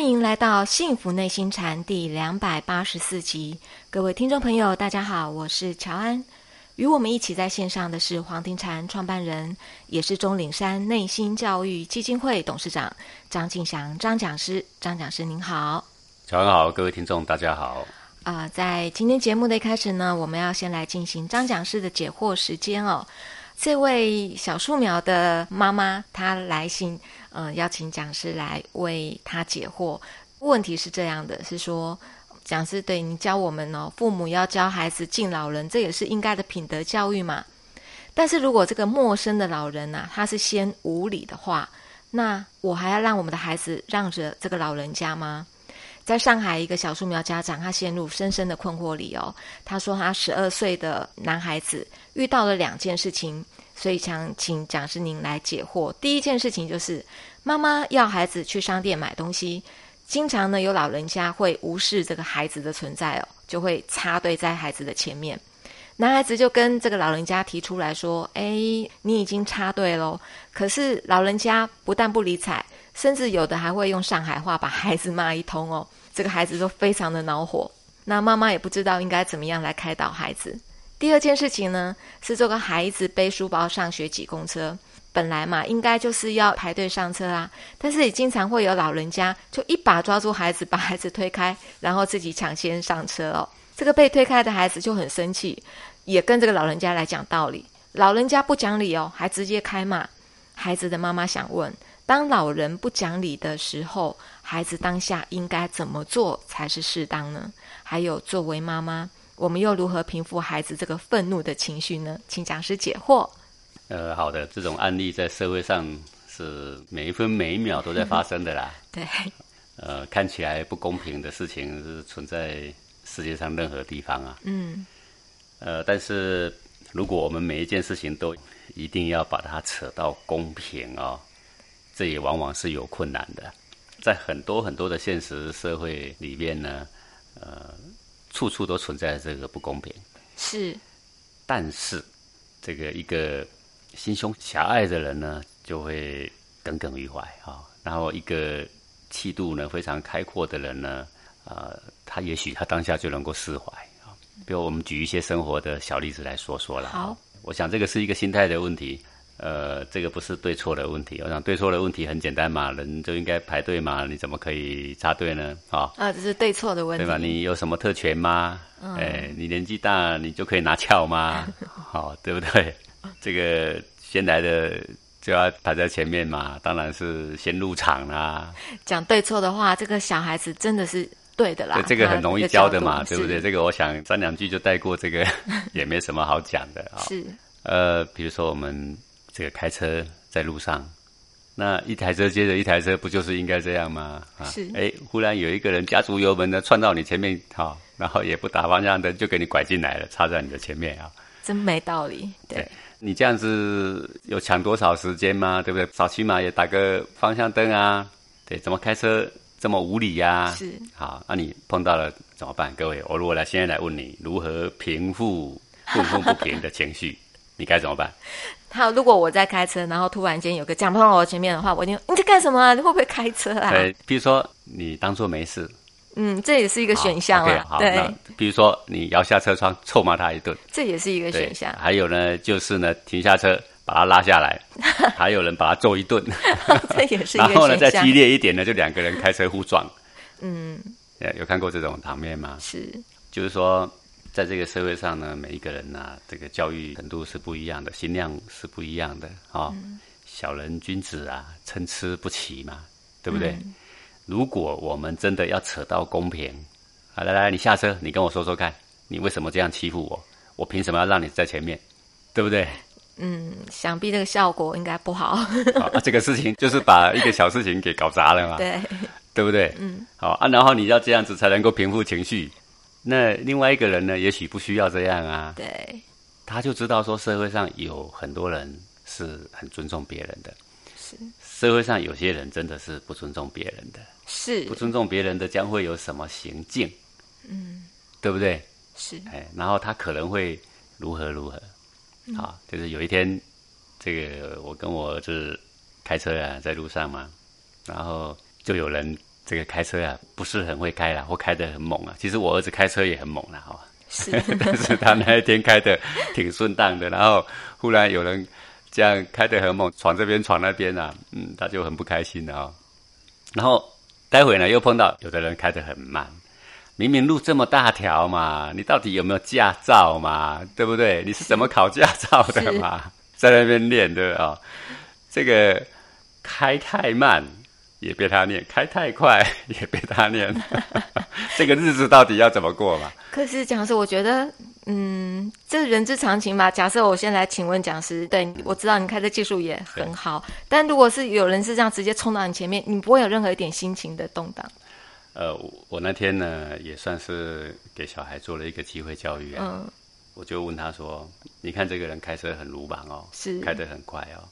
欢迎来到《幸福内心禅》第两百八十四集，各位听众朋友，大家好，我是乔安。与我们一起在线上的是黄庭禅创办人，也是钟岭山内心教育基金会董事长张敬祥张讲师。张讲师您好，乔安好，各位听众大家好。啊，在今天节目的一开始呢，我们要先来进行张讲师的解惑时间哦。这位小树苗的妈妈，她来信，呃，邀请讲师来为他解惑。问题是这样的，是说讲师对你教我们哦，父母要教孩子敬老人，这也是应该的品德教育嘛。但是如果这个陌生的老人呐，他是先无礼的话，那我还要让我们的孩子让着这个老人家吗？在上海，一个小树苗家长，他陷入深深的困惑里哦。他说，他十二岁的男孩子遇到了两件事情，所以想请讲师您来解惑。第一件事情就是，妈妈要孩子去商店买东西，经常呢有老人家会无视这个孩子的存在哦，就会插队在孩子的前面。男孩子就跟这个老人家提出来说：“哎，你已经插队喽。”可是老人家不但不理睬，甚至有的还会用上海话把孩子骂一通哦。这个孩子都非常的恼火，那妈妈也不知道应该怎么样来开导孩子。第二件事情呢，是这个孩子背书包上学挤公车，本来嘛应该就是要排队上车啊，但是也经常会有老人家就一把抓住孩子，把孩子推开，然后自己抢先上车哦。这个被推开的孩子就很生气，也跟这个老人家来讲道理。老人家不讲理哦，还直接开骂。孩子的妈妈想问：当老人不讲理的时候？孩子当下应该怎么做才是适当呢？还有，作为妈妈，我们又如何平复孩子这个愤怒的情绪呢？请讲师解惑。呃，好的，这种案例在社会上是每一分每一秒都在发生的啦。对。呃，看起来不公平的事情是存在世界上任何地方啊。嗯。呃，但是如果我们每一件事情都一定要把它扯到公平哦，这也往往是有困难的。在很多很多的现实社会里面呢，呃，处处都存在这个不公平。是，但是这个一个心胸狭隘的人呢，就会耿耿于怀啊。然后一个气度呢非常开阔的人呢，呃，他也许他当下就能够释怀啊。比如我们举一些生活的小例子来说说了。好，我想这个是一个心态的问题。呃，这个不是对错的问题。我想对错的问题很简单嘛，人就应该排队嘛，你怎么可以插队呢？啊，啊，这是对错的问题，对吧？你有什么特权吗？哎，你年纪大，你就可以拿翘吗？好，对不对？这个先来的就要排在前面嘛，当然是先入场啦。讲对错的话，这个小孩子真的是对的啦。这个很容易教的嘛，对不对？这个我想三两句就带过，这个 也没什么好讲的啊。是，呃，比如说我们。这个开车在路上，那一台车接着一台车，不就是应该这样吗？啊，是。哎，忽然有一个人加足油门呢，窜到你前面，好，然后也不打方向灯，就给你拐进来了，插在你的前面啊。真没道理。对，你这样子有抢多少时间吗？对不对？少起码也打个方向灯啊。对，怎么开车这么无理呀？是。好，那你碰到了怎么办？各位，我如果来现在来问你，如何平复愤愤不平的情绪？你该怎么办？好，如果我在开车，然后突然间有个讲碰到我前面的话，我就你在干什么啊？你会不会开车啊？对，比如说你当做没事，嗯，这也是一个选项啊。对，比如说你摇下车窗臭骂他一顿，这也是一个选项。还有呢，就是呢，停下车把他拉下来，还有人把他揍一顿，这也是。然后呢，再激烈一点呢，就两个人开车互撞。嗯，有看过这种场面吗？是，就是说。在这个社会上呢，每一个人呐，这个教育程度是不一样的，心量是不一样的啊。小人君子啊，参差不齐嘛，对不对？如果我们真的要扯到公平，来来来，你下车，你跟我说说看，你为什么这样欺负我？我凭什么要让你在前面？对不对？嗯，想必这个效果应该不好。啊，这个事情就是把一个小事情给搞砸了嘛，对，对不对？嗯，好啊，然后你要这样子才能够平复情绪。那另外一个人呢？也许不需要这样啊。对，他就知道说社会上有很多人是很尊重别人的。是，社会上有些人真的是不尊重别人的。是，不尊重别人的将会有什么行径？嗯，对不对？是。哎，然后他可能会如何如何？好，就是有一天，这个我跟我儿子开车啊，在路上嘛，然后就有人这个开车啊不是很会开啦，或开得很猛啊。其实我儿子开车也很猛啦，哈。是，但是他那一天开的挺顺当的，然后忽然有人这样开得很猛，闯这边闯那边啊，嗯，他就很不开心了啊。然后待会呢又碰到有的人开得很慢，明明路这么大条嘛，你到底有没有驾照嘛？对不对？你是怎么考驾照的嘛？在那边练的啊，这个开太慢。也被他念，开太快 也被他念，这个日子到底要怎么过嘛？可是讲师，我觉得，嗯，这人之常情吧。假设我先来请问讲师，对，我知道你开的技术也很好，但如果是有人是这样直接冲到你前面，你不会有任何一点心情的动荡？呃，我那天呢也算是给小孩做了一个机会教育啊，我就问他说：“你看这个人开车很鲁莽哦，是开得很快哦，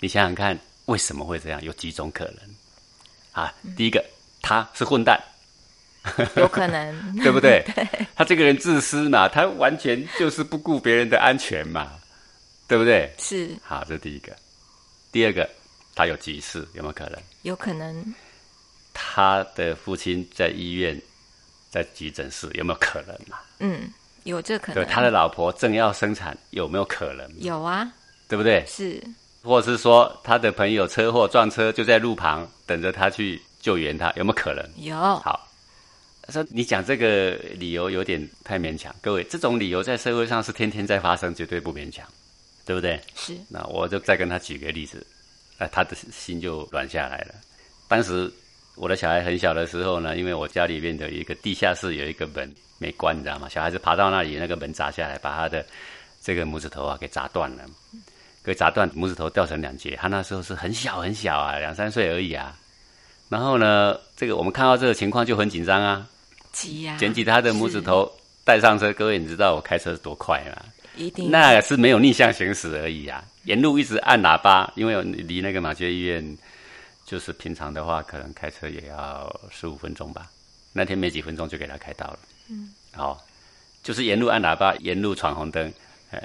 你想想看。”为什么会这样？有几种可能啊？第一个，他是混蛋，有可能，对不对？对，他这个人自私嘛，他完全就是不顾别人的安全嘛，对不对？是。好，这是第一个。第二个，他有急事，有没有可能？有可能。他的父亲在医院，在急诊室，有没有可能嘛？嗯，有这可能。对，他的老婆正要生产，有没有可能？有啊，对不对？是。或者是说他的朋友车祸撞车就在路旁等着他去救援，他有没有可能？有。好，说你讲这个理由有点太勉强。各位，这种理由在社会上是天天在发生，绝对不勉强，对不对？是。那我就再跟他举个例子，那他的心就软下来了。当时我的小孩很小的时候呢，因为我家里面的一个地下室有一个门没关，你知道吗？小孩子爬到那里，那个门砸下来，把他的这个拇指头啊给砸断了。给砸断，拇指头掉成两截。他那时候是很小很小啊，两三岁而已啊。然后呢，这个我们看到这个情况就很紧张啊，急呀，捡起他的拇指头带上车。各位，你知道我开车是多快吗？一定，那是没有逆向行驶而已啊。沿路一直按喇叭，因为离那个马街医院，就是平常的话，可能开车也要十五分钟吧。那天没几分钟就给他开到了。嗯，好，就是沿路按喇叭，沿路闯红灯，呃，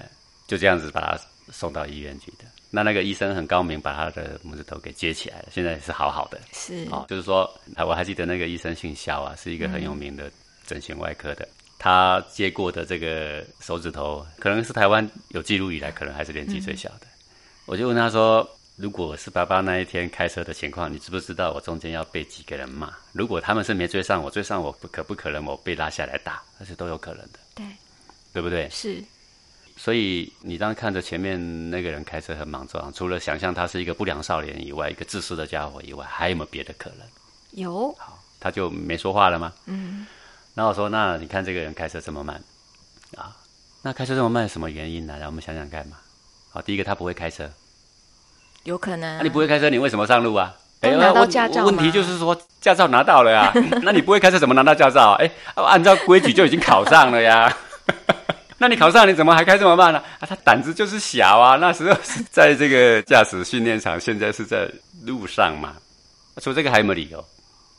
就这样子把他。送到医院去的，那那个医生很高明，把他的拇指头给接起来了，现在是好好的。是，哦，就是说，我还记得那个医生姓肖啊，是一个很有名的整形外科的，他接过的这个手指头，可能是台湾有记录以来，可能还是年纪最小的。我就问他说：“如果是爸爸那一天开车的情况，你知不知道我中间要被几个人骂？如果他们是没追上我，追上我，可不可能我被拉下来打？而且都有可能的。对，对不对？是。”所以你当看着前面那个人开车很莽撞，除了想象他是一个不良少年以外，一个自私的家伙以外，还有没有别的可能？有。好，他就没说话了吗？嗯。然后我说：“那你看这个人开车这么慢，啊，那开车这么慢什么原因呢？让我们想想看嘛。好，第一个他不会开车，有可能。那你不会开车，你为什么上路啊？哎，拿到驾照问题就是说驾照拿到了呀，那你不会开车怎么拿到驾照？哎，按照规矩就已经考上了呀。那你考上你怎么还开这么慢呢？啊，他胆子就是小啊。那时候是在这个驾驶训练场，现在是在路上嘛。说这个还有没有理由？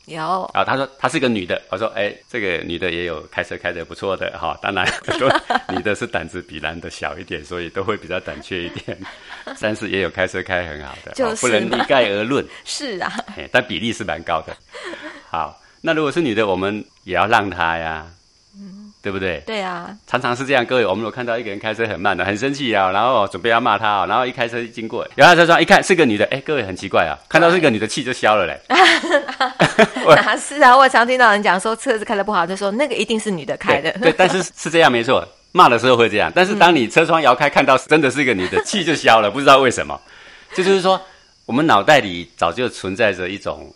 有啊。他说她是个女的。我说哎，这个女的也有开车开的不错的哈。当然，说女的是胆子比男的小一点，所以都会比较胆怯一点。但是也有开车开很好的，就是不能一概而论。是啊，但比例是蛮高的。好，那如果是女的，我们也要让她呀。对不对？对啊，常常是这样。各位，我们有看到一个人开车很慢的，很生气啊，然后准备要骂他啊，然后一开车经过，摇下车窗一看是个女的，哎，各位很奇怪啊，看到是个女的气就消了嘞。哪 是啊？我常听到人讲说车子开的不好，就说那个一定是女的开的。对，但是是这样没错，骂的时候会这样，但是当你车窗摇开看到真的是一个女的，气就消了，不知道为什么。这就是说，我们脑袋里早就存在着一种。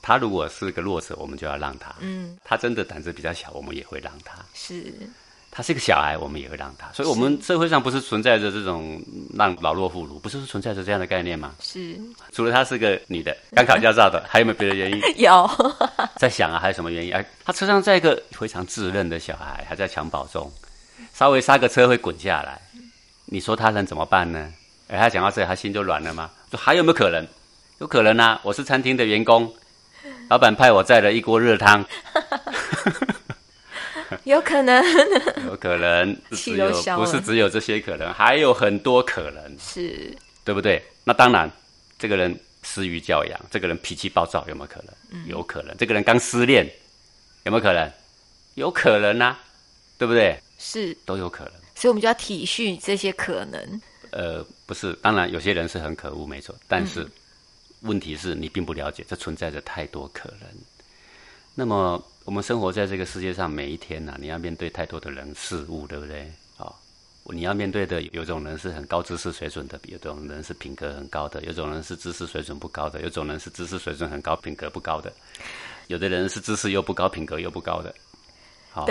他如果是个弱者，我们就要让他。嗯，他真的胆子比较小，我们也会让他。是，他是个小孩，我们也会让他。所以，我们社会上不是存在着这种让老弱妇孺，不是存在着这样的概念吗？是。除了她是个女的，刚考驾照的，还有没有别的原因？有。在想啊，还有什么原因？哎，他车上载一个非常稚嫩的小孩，还在襁褓中，稍微刹个车会滚下来，你说他能怎么办呢？哎，他讲到这，他心就软了吗？说还有没有可能？有可能啊，我是餐厅的员工。老板派我载了一锅热汤，有可能，有可能，只有不是只有这些可能，还有很多可能，是，对不对？那当然，这个人失于教养，这个人脾气暴躁，有没有可能？有可能。这个人刚失恋，有没有可能？有可能啊，对不对？是，都有可能。所以我们就要体恤这些可能。呃，不是，当然有些人是很可恶，没错。但是问题是你并不了解，这存在着太多可能。那么我们生活在这个世界上，每一天呐，你要面对太多的人事物，对不对？啊，你要面对的有种人是很高知识水准的，有种人是品格很高的，有种人是知识水准不高的，有种人是知识水准很高，品格不高的，有的人是知识又不高，品格又不高的。好，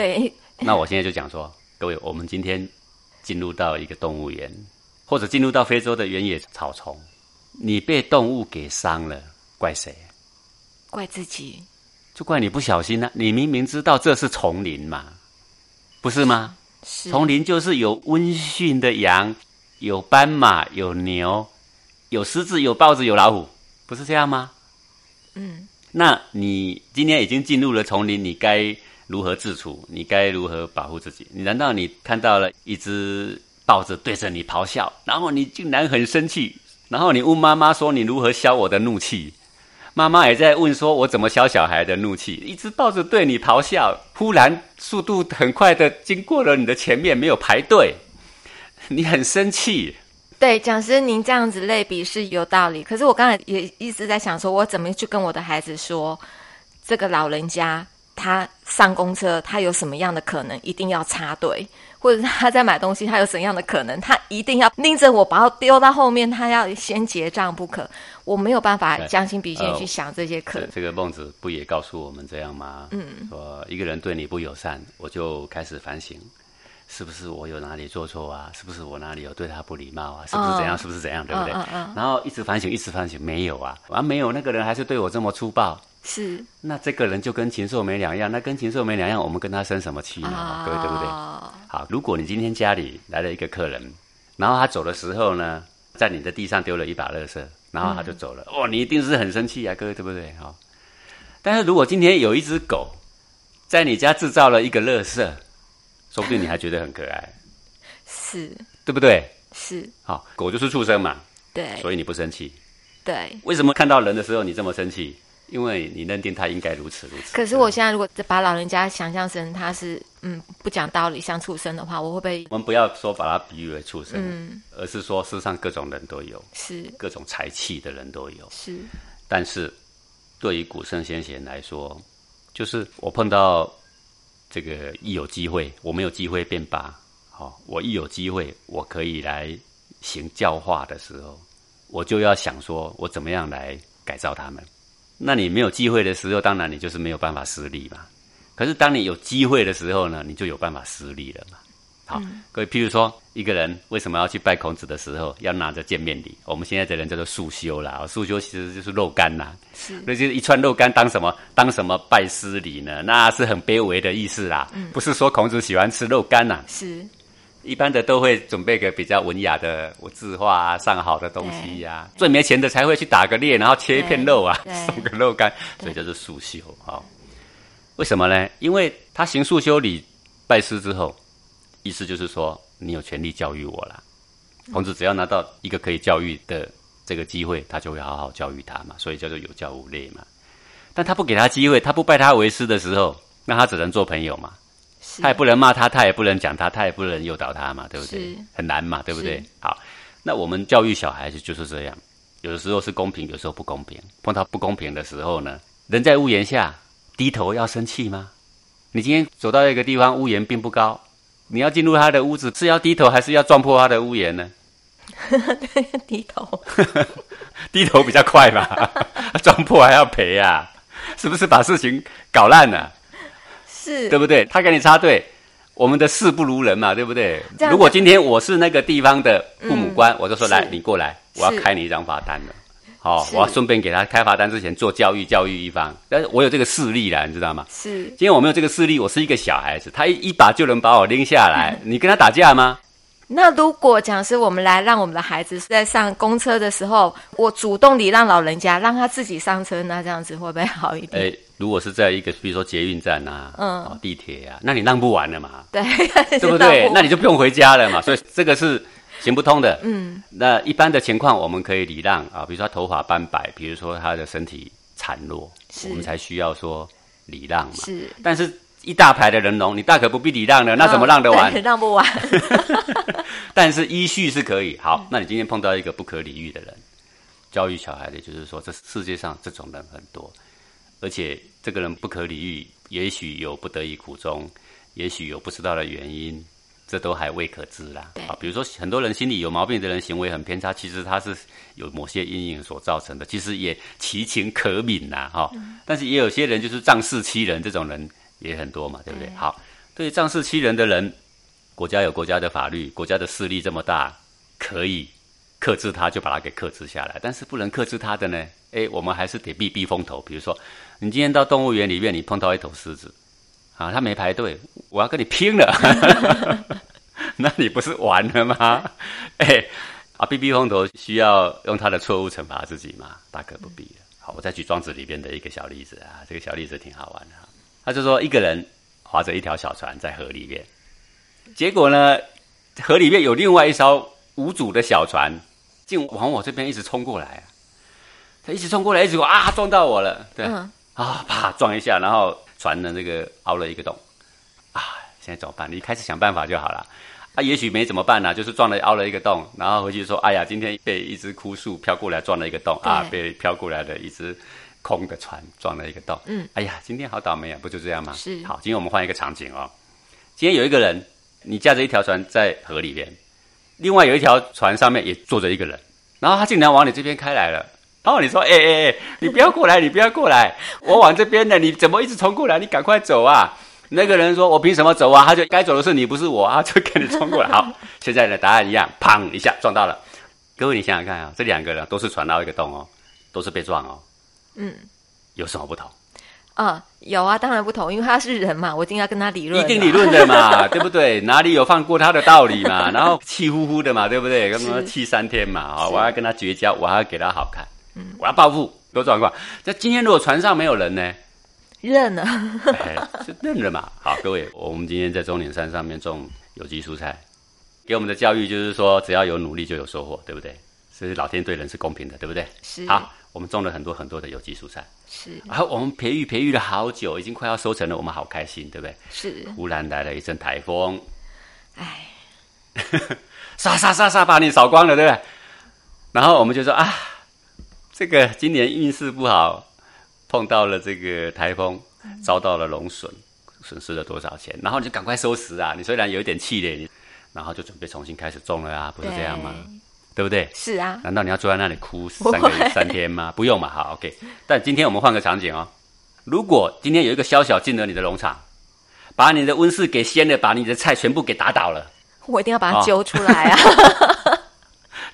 那我现在就讲说，各位，我们今天进入到一个动物园。或者进入到非洲的原野草丛，你被动物给伤了，怪谁？怪自己，就怪你不小心呢。你明明知道这是丛林嘛，不是吗？丛林就是有温驯的羊，有斑马，有牛，有狮子，有豹子，有老虎，不是这样吗？嗯，那你今天已经进入了丛林，你该如何自处？你该如何保护自己？你难道你看到了一只？豹子对着你咆哮，然后你竟然很生气，然后你问妈妈说：“你如何消我的怒气？”妈妈也在问说：“我怎么消小孩的怒气？”一直抱着对你咆哮，忽然速度很快的经过了你的前面，没有排队，你很生气。对，讲师，您这样子类比是有道理。可是我刚才也一直在想，说我怎么去跟我的孩子说，这个老人家他上公车，他有什么样的可能一定要插队？或者他在买东西，他有怎样的可能？他一定要拎着我把我丢到后面，他要先结账不可。我没有办法将心比心去想这些可能。这个孟子不也告诉我们这样吗？嗯，说一个人对你不友善，我就开始反省，是不是我有哪里做错啊？是不是我哪里有对他不礼貌啊？是不是怎样？是不是怎样？对不对？然后一直反省，一直反省，没有啊，啊，没有，那个人还是对我这么粗暴。是，那这个人就跟禽兽没两样。那跟禽兽没两样，我们跟他生什么气呢？各位对不对？好，如果你今天家里来了一个客人，然后他走的时候呢，在你的地上丢了一把垃圾，然后他就走了。哦，你一定是很生气啊，各位对不对？好，但是如果今天有一只狗在你家制造了一个垃圾，说不定你还觉得很可爱，是对不对？是，好，狗就是畜生嘛，对，所以你不生气，对，为什么看到人的时候你这么生气？因为你认定他应该如此如此。可是我现在如果把老人家想象成他是嗯不讲道理像畜生的话，我会不会？我们不要说把他比喻为畜生，嗯，而是说世上各种人都有，是各种才气的人都有，是。但是对于古圣先贤来说，就是我碰到这个一有机会，我没有机会便罢。好，我一有机会，我可以来行教化的时候，我就要想说我怎么样来改造他们。那你没有机会的时候，当然你就是没有办法施力嘛。可是当你有机会的时候呢，你就有办法施力了嘛。好，各位，譬如说一个人为什么要去拜孔子的时候，要拿着见面礼？我们现在的人叫做素修啦，素修其实就是肉干呐。是，那就是一串肉干当什么？当什么拜师礼呢？那是很卑微的意思啦。嗯，不是说孔子喜欢吃肉干呐。是。一般的都会准备个比较文雅的字画啊，上好的东西呀。最没钱的才会去打个猎，然后切一片肉啊，送个肉干，所以叫做束修。啊，为什么呢？因为他行束修礼拜师之后，意思就是说你有权利教育我了。孔子只要拿到一个可以教育的这个机会，他就会好好教育他嘛，所以叫做有教无类嘛。但他不给他机会，他不拜他为师的时候，那他只能做朋友嘛。他也不能骂他，他也不能讲他，他也不能诱导他嘛，对不对？很难嘛，对不对？好，那我们教育小孩子就是这样，有的时候是公平，有时候不公平。碰到不公平的时候呢，人在屋檐下，低头要生气吗？你今天走到一个地方，屋檐并不高，你要进入他的屋子，是要低头还是要撞破他的屋檐呢？低头，低头比较快嘛，撞破还要赔啊，是不是把事情搞烂了？是对不对？他给你插队，我们的事不如人嘛，对不对？如果今天我是那个地方的父母官，我就说来，你过来，我要开你一张罚单了。好，我要顺便给他开罚单之前做教育，教育一方。但是我有这个势力了，你知道吗？是。今天我没有这个势力，我是一个小孩子，他一一把就能把我拎下来，你跟他打架吗？那如果讲是我们来让我们的孩子在上公车的时候，我主动礼让老人家，让他自己上车，那这样子会不会好一点？哎，如果是在一个比如说捷运站啊，嗯，地铁啊，那你让不完了嘛？对，对不对？那你就不用回家了嘛。所以这个是行不通的。嗯，那一般的情况我们可以礼让啊，比如说他头发斑白，比如说他的身体孱弱，我们才需要说礼让嘛。是，但是一大排的人龙，你大可不必礼让的，那怎么让得完？让不完。但是依序是可以。好，那你今天碰到一个不可理喻的人，教育小孩的就是说，这世界上这种人很多，而且这个人不可理喻，也许有不得已苦衷，也许有不知道的原因。这都还未可知啦。啊，比如说很多人心里有毛病的人，行为很偏差，其实他是有某些阴影所造成的，其实也其情可悯呐，哈。但是也有些人就是仗势欺人，这种人也很多嘛，对不对？好，对仗势欺人的人，国家有国家的法律，国家的势力这么大，可以克制他，就把他给克制下来。但是不能克制他的呢，哎，我们还是得避避风头。比如说，你今天到动物园里面，你碰到一头狮子。啊，他没排队，我要跟你拼了，那你不是完了吗？哎，啊，避避风头需要用他的错误惩罚自己吗？大可不必好，我再举庄子里边的一个小例子啊，这个小例子挺好玩的。他就说，一个人划着一条小船在河里面，结果呢，河里面有另外一艘无主的小船，竟往我这边一直冲过来。他一直冲过来，一直啊撞到我了，对，啊啪撞一下，然后。船的那个凹了一个洞，啊，现在怎么办？你开始想办法就好了。啊，也许没怎么办呢，就是撞了凹了一个洞，然后回去说，哎呀，今天被一只枯树飘过来撞了一个洞啊，被飘过来的一只空的船撞了一个洞。嗯，哎呀，今天好倒霉啊，不就这样吗？是。好，今天我们换一个场景哦。今天有一个人，你驾着一条船在河里边，另外有一条船上面也坐着一个人，然后他竟然往你这边开来了。然后你说：“哎哎哎，你不要过来，你不要过来，我往这边的，你怎么一直冲过来？你赶快走啊！”那个人说：“我凭什么走啊？”他就该走的是你，不是我啊，就跟你冲过来。好，现在的答案一样，砰一下撞到了。各位，你想想看啊，这两个人都是传到一个洞哦，都是被撞哦。嗯，有什么不同？啊，有啊，当然不同，因为他是人嘛，我一定要跟他理论，一定理论的嘛，对不对？哪里有放过他的道理嘛？然后气呼呼的嘛，对不对？跟他气三天嘛，啊，我要跟他绝交，我还要给他好看。我要报复，多状况。那今天如果船上没有人呢？认了，就认了嘛。好，各位，我们今天在中岭山上面种有机蔬菜，给我们的教育就是说，只要有努力就有收获，对不对？所以老天对人是公平的，对不对？是。好，我们种了很多很多的有机蔬菜，是。然后我们培育培育了好久，已经快要收成了，我们好开心，对不对？是。忽然来了一阵台风，哎，杀杀杀杀把你扫光了，对不对？然后我们就说啊。这个今年运势不好，碰到了这个台风，遭到了龙损，损失了多少钱？然后你就赶快收拾啊！你虽然有一点气馁，然后就准备重新开始种了啊，不是这样吗？对不对？是啊。难道你要坐在那里哭三个月三天吗？不用嘛，好，OK。但今天我们换个场景哦，如果今天有一个小小进了你的农场，把你的温室给掀了，把你的菜全部给打倒了，我一定要把它揪出来啊！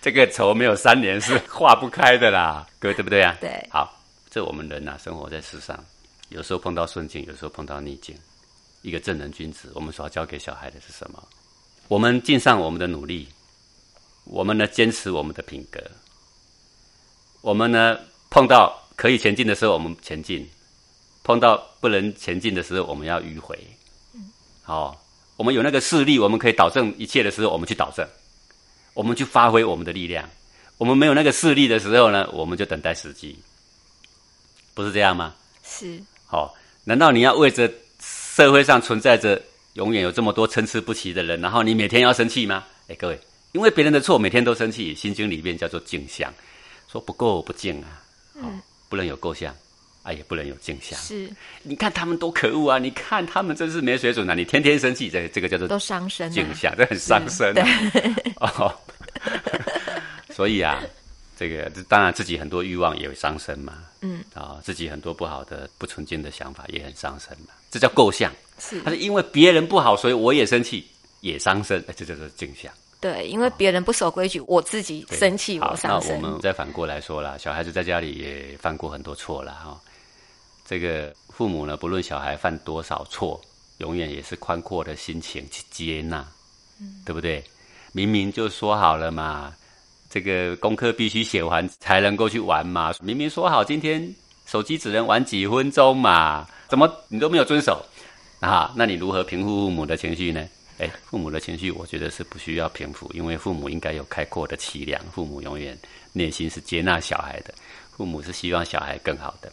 这个仇没有三年是化不开的啦，各位对不对啊？对。好，这我们人呐，生活在世上，有时候碰到顺境，有时候碰到逆境。一个正人君子，我们所要教给小孩的是什么？我们尽上我们的努力，我们呢坚持我们的品格，我们呢碰到可以前进的时候我们前进，碰到不能前进的时候我们要迂回。嗯。好，我们有那个势力，我们可以导正一切的时候，我们去导正。我们去发挥我们的力量，我们没有那个势力的时候呢，我们就等待时机，不是这样吗？是。好，难道你要为着社会上存在着永远有这么多参差不齐的人，然后你每天要生气吗？哎，各位，因为别人的错，每天都生气，《心经》里面叫做镜像，说不够不净啊，嗯，不能有构象，啊，也不能有镜像。是。你看他们多可恶啊！你看他们真是没水准啊！你天天生气，这这个叫做都伤身，镜像，这很伤身。对。哦。所以啊，这个当然自己很多欲望也会伤身嘛。嗯啊，自己很多不好的、不纯净的想法也很伤身嘛。这叫构象。是，他是因为别人不好，所以我也生气，也伤身。这叫做镜像。对，因为别人不守规矩，我自己生气，我伤身。那我们再反过来说啦，小孩子在家里也犯过很多错了哈。这个父母呢，不论小孩犯多少错，永远也是宽阔的心情去接纳，嗯，对不对？明明就说好了嘛，这个功课必须写完才能够去玩嘛。明明说好今天手机只能玩几分钟嘛，怎么你都没有遵守啊？那你如何平复父母的情绪呢？哎，父母的情绪，我觉得是不需要平复，因为父母应该有开阔的气量，父母永远内心是接纳小孩的，父母是希望小孩更好的，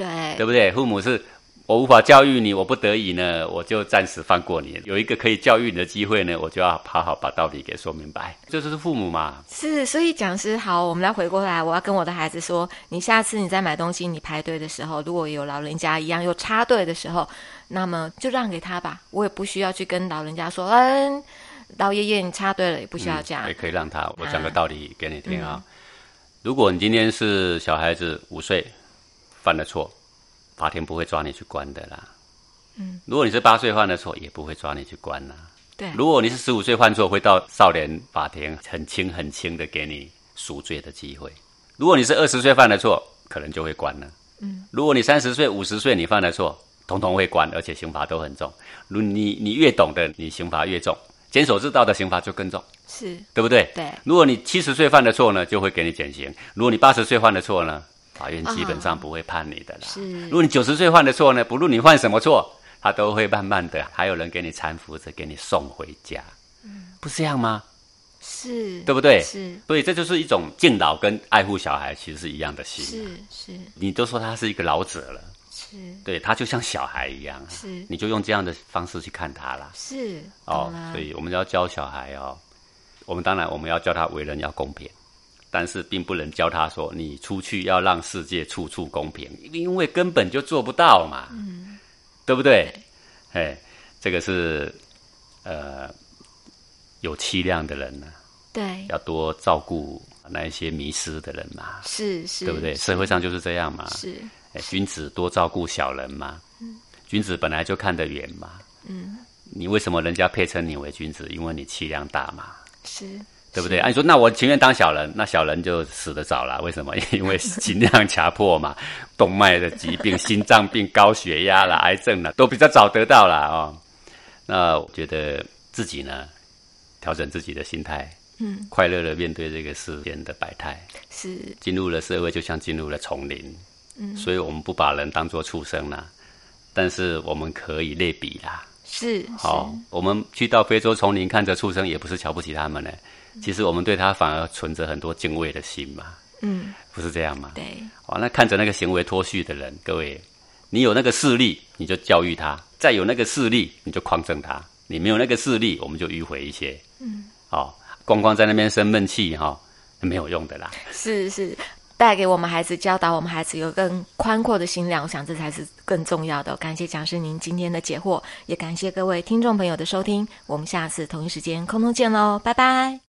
对，对不对？父母是。我无法教育你，我不得已呢，我就暂时放过你。有一个可以教育你的机会呢，我就要好好把道理给说明白。这就是父母嘛。是，所以讲师好，我们来回过来，我要跟我的孩子说，你下次你在买东西，你排队的时候，如果有老人家一样又插队的时候，那么就让给他吧，我也不需要去跟老人家说，嗯，老爷爷你插队了，也不需要这样。也可以让他，我讲个道理给你听啊。如果你今天是小孩子五岁，犯了错。法庭不会抓你去关的啦。嗯，如果你是八岁犯的错，也不会抓你去关啦。对，如果你是十五岁犯错，会到少年法庭很轻很轻的给你赎罪的机会。如果你是二十岁犯的错，可能就会关了。嗯，如果你三十岁、五十岁你犯的错，统统会关，而且刑罚都很重。如你你越懂得，你刑罚越重，坚守之道的刑罚就更重，是对不对？对。如果你七十岁犯的错呢，就会给你减刑；如果你八十岁犯的错呢？法院基本上不会判你的啦。是，如果你九十岁犯的错呢，不论你犯什么错，他都会慢慢的，还有人给你搀扶着，给你送回家。嗯，不是这样吗？是，对不对？是，所以这就是一种敬老跟爱护小孩，其实是一样的心。是是，你都说他是一个老者了，是，对他就像小孩一样，是，你就用这样的方式去看他啦。是，哦，所以我们要教小孩哦，我们当然我们要教他为人要公平。但是并不能教他说，你出去要让世界处处公平，因为根本就做不到嘛，嗯，对不对？哎，这个是呃有气量的人呢，对，要多照顾那一些迷失的人嘛，是是，对不对？社会上就是这样嘛，是，君子多照顾小人嘛，嗯，君子本来就看得远嘛，嗯，你为什么人家配称你为君子？因为你气量大嘛，是。对不对？按说那我情愿当小人，那小人就死得早了。为什么？因为心量强迫嘛，动脉的疾病、心脏病、高血压啦、癌症啦，都比较早得到了哦。那我觉得自己呢，调整自己的心态，嗯，快乐的面对这个世间的百态，是进入了社会，就像进入了丛林，嗯，所以我们不把人当作畜生啦，但是我们可以类比啦，是好，我们去到非洲丛林看着畜生，也不是瞧不起他们呢。其实我们对他反而存着很多敬畏的心嘛，嗯，不是这样吗？对，哦，那看着那个行为脱序的人，各位，你有那个势力，你就教育他；再有那个势力，你就匡正他；你没有那个势力，我们就迂回一些。嗯，哦，光光在那边生闷气哈，没有用的啦。是是，带给我们孩子教导我们孩子有更宽阔的心量，我想这才是更重要的。感谢讲师您今天的解惑，也感谢各位听众朋友的收听。我们下次同一时间空中见喽，拜拜。